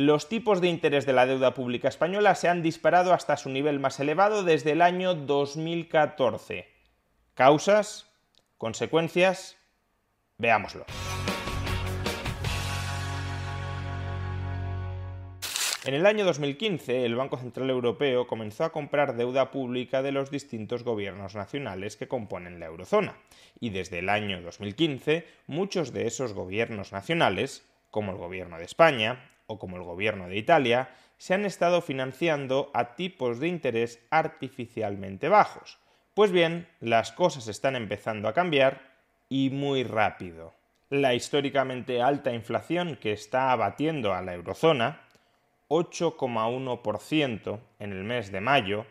Los tipos de interés de la deuda pública española se han disparado hasta su nivel más elevado desde el año 2014. ¿Causas? ¿Consecuencias? Veámoslo. En el año 2015, el Banco Central Europeo comenzó a comprar deuda pública de los distintos gobiernos nacionales que componen la eurozona, y desde el año 2015 muchos de esos gobiernos nacionales, como el gobierno de España o como el gobierno de Italia, se han estado financiando a tipos de interés artificialmente bajos. Pues bien, las cosas están empezando a cambiar y muy rápido. La históricamente alta inflación que está abatiendo a la eurozona 8,1% en el mes de mayo,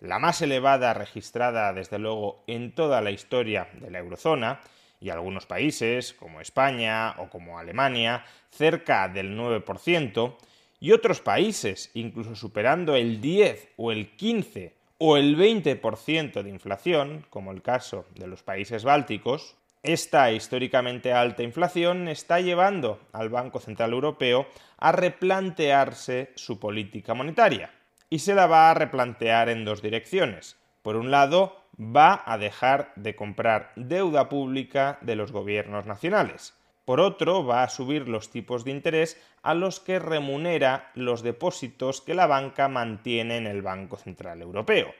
la más elevada registrada desde luego en toda la historia de la eurozona, y algunos países, como España o como Alemania, cerca del 9%, y otros países incluso superando el 10 o el 15 o el 20% de inflación, como el caso de los países bálticos, esta históricamente alta inflación está llevando al Banco Central Europeo a replantearse su política monetaria. Y se la va a replantear en dos direcciones. Por un lado, va a dejar de comprar deuda pública de los gobiernos nacionales. Por otro, va a subir los tipos de interés a los que remunera los depósitos que la banca mantiene en el Banco Central Europeo.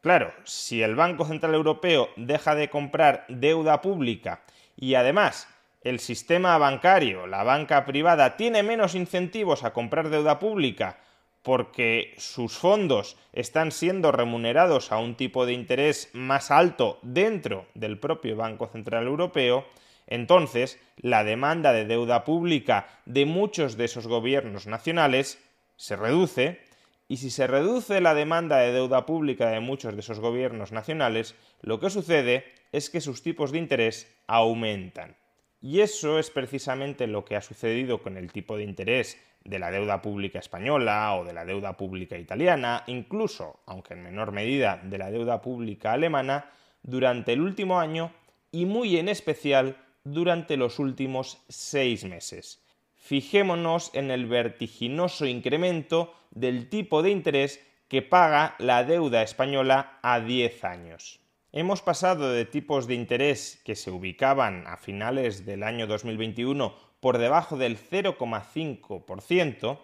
Claro, si el Banco Central Europeo deja de comprar deuda pública y además el sistema bancario, la banca privada, tiene menos incentivos a comprar deuda pública porque sus fondos están siendo remunerados a un tipo de interés más alto dentro del propio Banco Central Europeo, entonces la demanda de deuda pública de muchos de esos gobiernos nacionales se reduce y si se reduce la demanda de deuda pública de muchos de esos gobiernos nacionales, lo que sucede es que sus tipos de interés aumentan. Y eso es precisamente lo que ha sucedido con el tipo de interés de la deuda pública española o de la deuda pública italiana, incluso, aunque en menor medida, de la deuda pública alemana, durante el último año y muy en especial durante los últimos seis meses fijémonos en el vertiginoso incremento del tipo de interés que paga la deuda española a 10 años. Hemos pasado de tipos de interés que se ubicaban a finales del año 2021 por debajo del 0,5%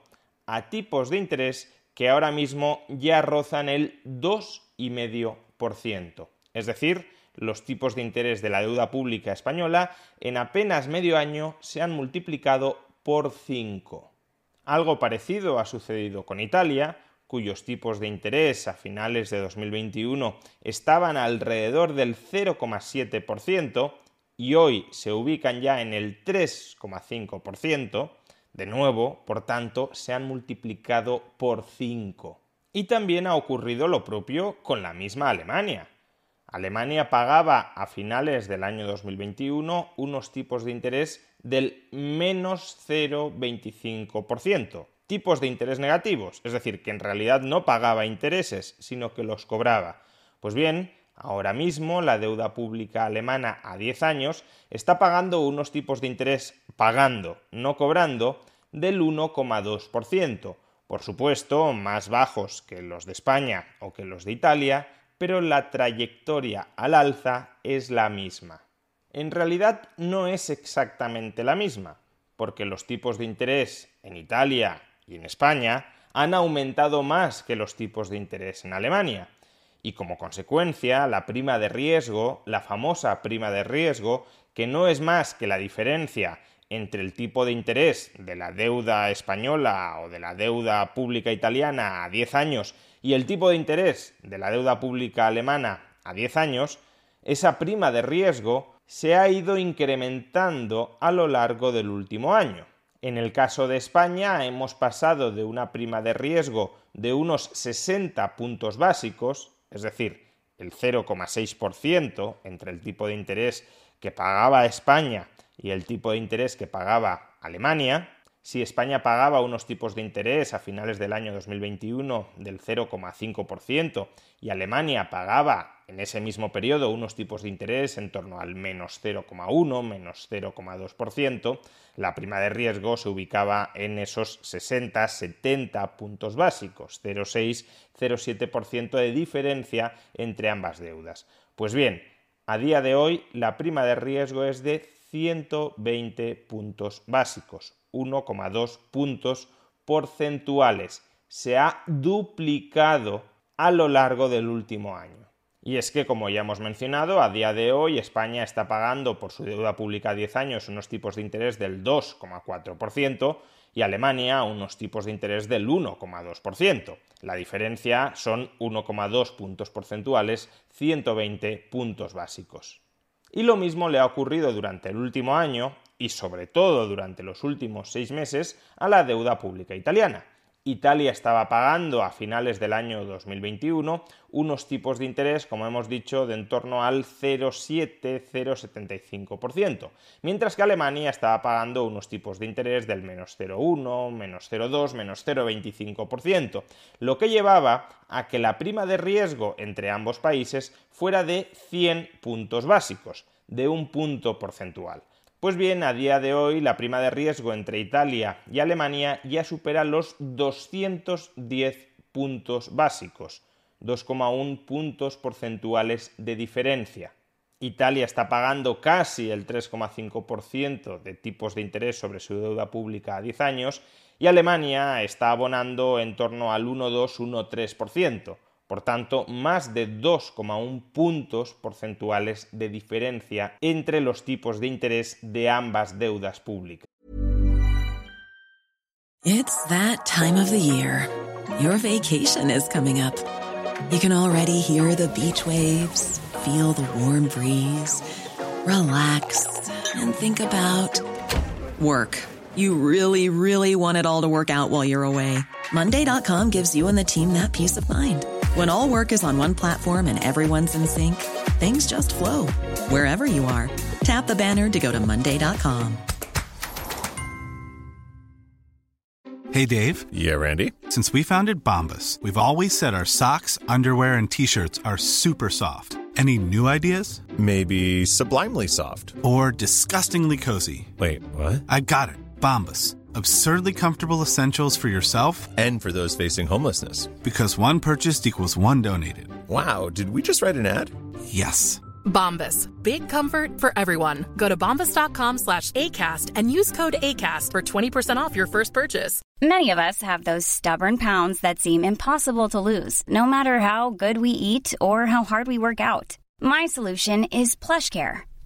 a tipos de interés que ahora mismo ya rozan el 2,5%. Es decir, los tipos de interés de la deuda pública española en apenas medio año se han multiplicado por 5. Algo parecido ha sucedido con Italia, cuyos tipos de interés a finales de 2021 estaban alrededor del 0,7% y hoy se ubican ya en el 3,5%, de nuevo, por tanto, se han multiplicado por 5. Y también ha ocurrido lo propio con la misma Alemania. Alemania pagaba a finales del año 2021 unos tipos de interés del menos 0,25%. Tipos de interés negativos, es decir, que en realidad no pagaba intereses, sino que los cobraba. Pues bien, ahora mismo la deuda pública alemana a 10 años está pagando unos tipos de interés pagando, no cobrando, del 1,2%. Por supuesto, más bajos que los de España o que los de Italia, pero la trayectoria al alza es la misma en realidad no es exactamente la misma, porque los tipos de interés en Italia y en España han aumentado más que los tipos de interés en Alemania, y como consecuencia la prima de riesgo, la famosa prima de riesgo, que no es más que la diferencia entre el tipo de interés de la deuda española o de la deuda pública italiana a 10 años y el tipo de interés de la deuda pública alemana a 10 años, esa prima de riesgo se ha ido incrementando a lo largo del último año. En el caso de España hemos pasado de una prima de riesgo de unos 60 puntos básicos, es decir, el 0,6% entre el tipo de interés que pagaba España y el tipo de interés que pagaba Alemania, si España pagaba unos tipos de interés a finales del año 2021 del 0,5% y Alemania pagaba en ese mismo periodo unos tipos de interés en torno al menos 0,1, menos 0,2%, la prima de riesgo se ubicaba en esos 60, 70 puntos básicos, 0,6, 0,7% de diferencia entre ambas deudas. Pues bien, a día de hoy la prima de riesgo es de 120 puntos básicos, 1,2 puntos porcentuales. Se ha duplicado a lo largo del último año. Y es que, como ya hemos mencionado, a día de hoy España está pagando por su deuda pública a 10 años unos tipos de interés del 2,4% y Alemania unos tipos de interés del 1,2%. La diferencia son 1,2 puntos porcentuales, 120 puntos básicos. Y lo mismo le ha ocurrido durante el último año y sobre todo durante los últimos seis meses a la deuda pública italiana. Italia estaba pagando a finales del año 2021 unos tipos de interés, como hemos dicho, de en torno al 0,7-0,75%, mientras que Alemania estaba pagando unos tipos de interés del menos 0,1, menos 0,2, menos 0,25%, lo que llevaba a que la prima de riesgo entre ambos países fuera de 100 puntos básicos, de un punto porcentual. Pues bien, a día de hoy la prima de riesgo entre Italia y Alemania ya supera los 210 puntos básicos, 2,1 puntos porcentuales de diferencia. Italia está pagando casi el 3,5% de tipos de interés sobre su deuda pública a 10 años y Alemania está abonando en torno al 1,2-1,3%. Por tanto, más de 2,1 puntos porcentuales de diferencia entre los tipos de interés de ambas deudas públicas. It's that time of the year. Your vacation is coming up. You can already hear the beach waves, feel the warm breeze, relax and think about work. You really, really want it all to work out while you're away. Monday.com gives you and the team that peace of mind. When all work is on one platform and everyone's in sync, things just flow wherever you are. Tap the banner to go to Monday.com. Hey, Dave. Yeah, Randy. Since we founded Bombus, we've always said our socks, underwear, and t shirts are super soft. Any new ideas? Maybe sublimely soft. Or disgustingly cozy. Wait, what? I got it. Bombus absurdly comfortable essentials for yourself and for those facing homelessness. Because one purchased equals one donated. Wow, did we just write an ad? Yes. Bombas. Big comfort for everyone. Go to bombas.com slash ACAST and use code ACAST for 20% off your first purchase. Many of us have those stubborn pounds that seem impossible to lose, no matter how good we eat or how hard we work out. My solution is PlushCare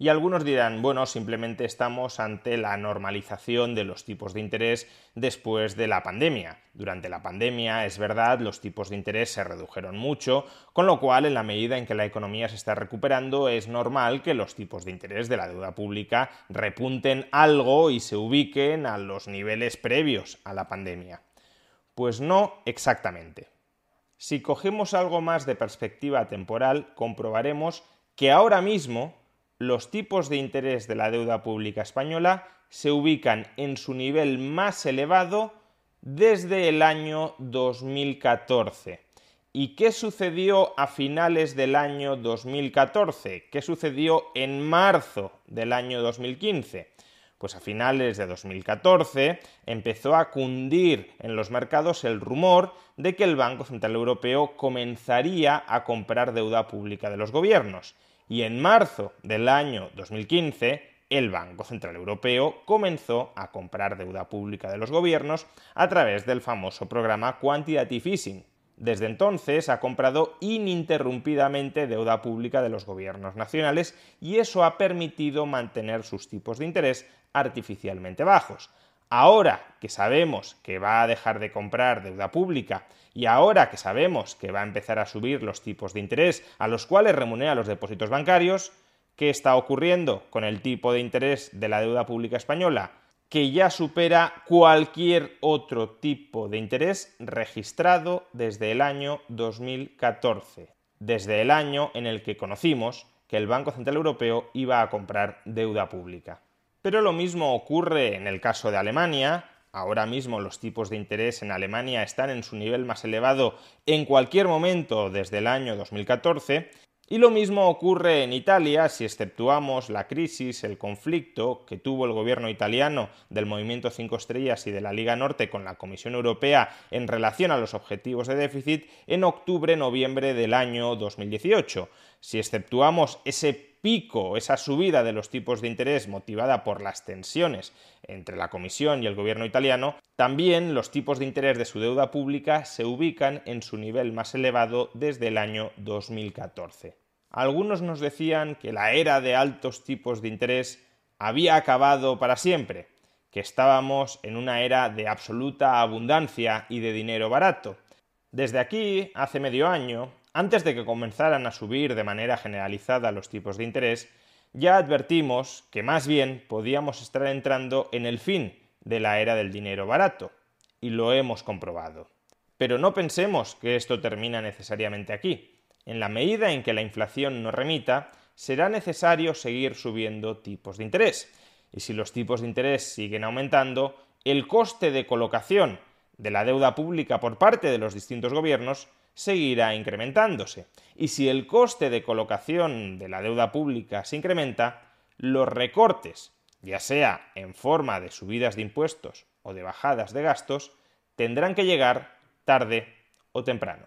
Y algunos dirán, bueno, simplemente estamos ante la normalización de los tipos de interés después de la pandemia. Durante la pandemia, es verdad, los tipos de interés se redujeron mucho, con lo cual, en la medida en que la economía se está recuperando, es normal que los tipos de interés de la deuda pública repunten algo y se ubiquen a los niveles previos a la pandemia. Pues no exactamente. Si cogemos algo más de perspectiva temporal, comprobaremos que ahora mismo los tipos de interés de la deuda pública española se ubican en su nivel más elevado desde el año 2014. ¿Y qué sucedió a finales del año 2014? ¿Qué sucedió en marzo del año 2015? Pues a finales de 2014 empezó a cundir en los mercados el rumor de que el Banco Central Europeo comenzaría a comprar deuda pública de los gobiernos y en marzo del año 2015 el Banco Central Europeo comenzó a comprar deuda pública de los gobiernos a través del famoso programa Quantitative Easing. Desde entonces ha comprado ininterrumpidamente deuda pública de los gobiernos nacionales y eso ha permitido mantener sus tipos de interés artificialmente bajos. Ahora que sabemos que va a dejar de comprar deuda pública y ahora que sabemos que va a empezar a subir los tipos de interés a los cuales remunera los depósitos bancarios, ¿qué está ocurriendo con el tipo de interés de la deuda pública española? Que ya supera cualquier otro tipo de interés registrado desde el año 2014, desde el año en el que conocimos que el Banco Central Europeo iba a comprar deuda pública. Pero lo mismo ocurre en el caso de Alemania. Ahora mismo los tipos de interés en Alemania están en su nivel más elevado en cualquier momento desde el año 2014. Y lo mismo ocurre en Italia si exceptuamos la crisis, el conflicto que tuvo el gobierno italiano del Movimiento 5 Estrellas y de la Liga Norte con la Comisión Europea en relación a los objetivos de déficit en octubre-noviembre del año 2018. Si exceptuamos ese pico, esa subida de los tipos de interés motivada por las tensiones entre la Comisión y el gobierno italiano, también los tipos de interés de su deuda pública se ubican en su nivel más elevado desde el año 2014. Algunos nos decían que la era de altos tipos de interés había acabado para siempre, que estábamos en una era de absoluta abundancia y de dinero barato. Desde aquí, hace medio año, antes de que comenzaran a subir de manera generalizada los tipos de interés, ya advertimos que más bien podíamos estar entrando en el fin de la era del dinero barato, y lo hemos comprobado. Pero no pensemos que esto termina necesariamente aquí. En la medida en que la inflación no remita, será necesario seguir subiendo tipos de interés. Y si los tipos de interés siguen aumentando, el coste de colocación de la deuda pública por parte de los distintos gobiernos seguirá incrementándose. Y si el coste de colocación de la deuda pública se incrementa, los recortes, ya sea en forma de subidas de impuestos o de bajadas de gastos, tendrán que llegar tarde o temprano.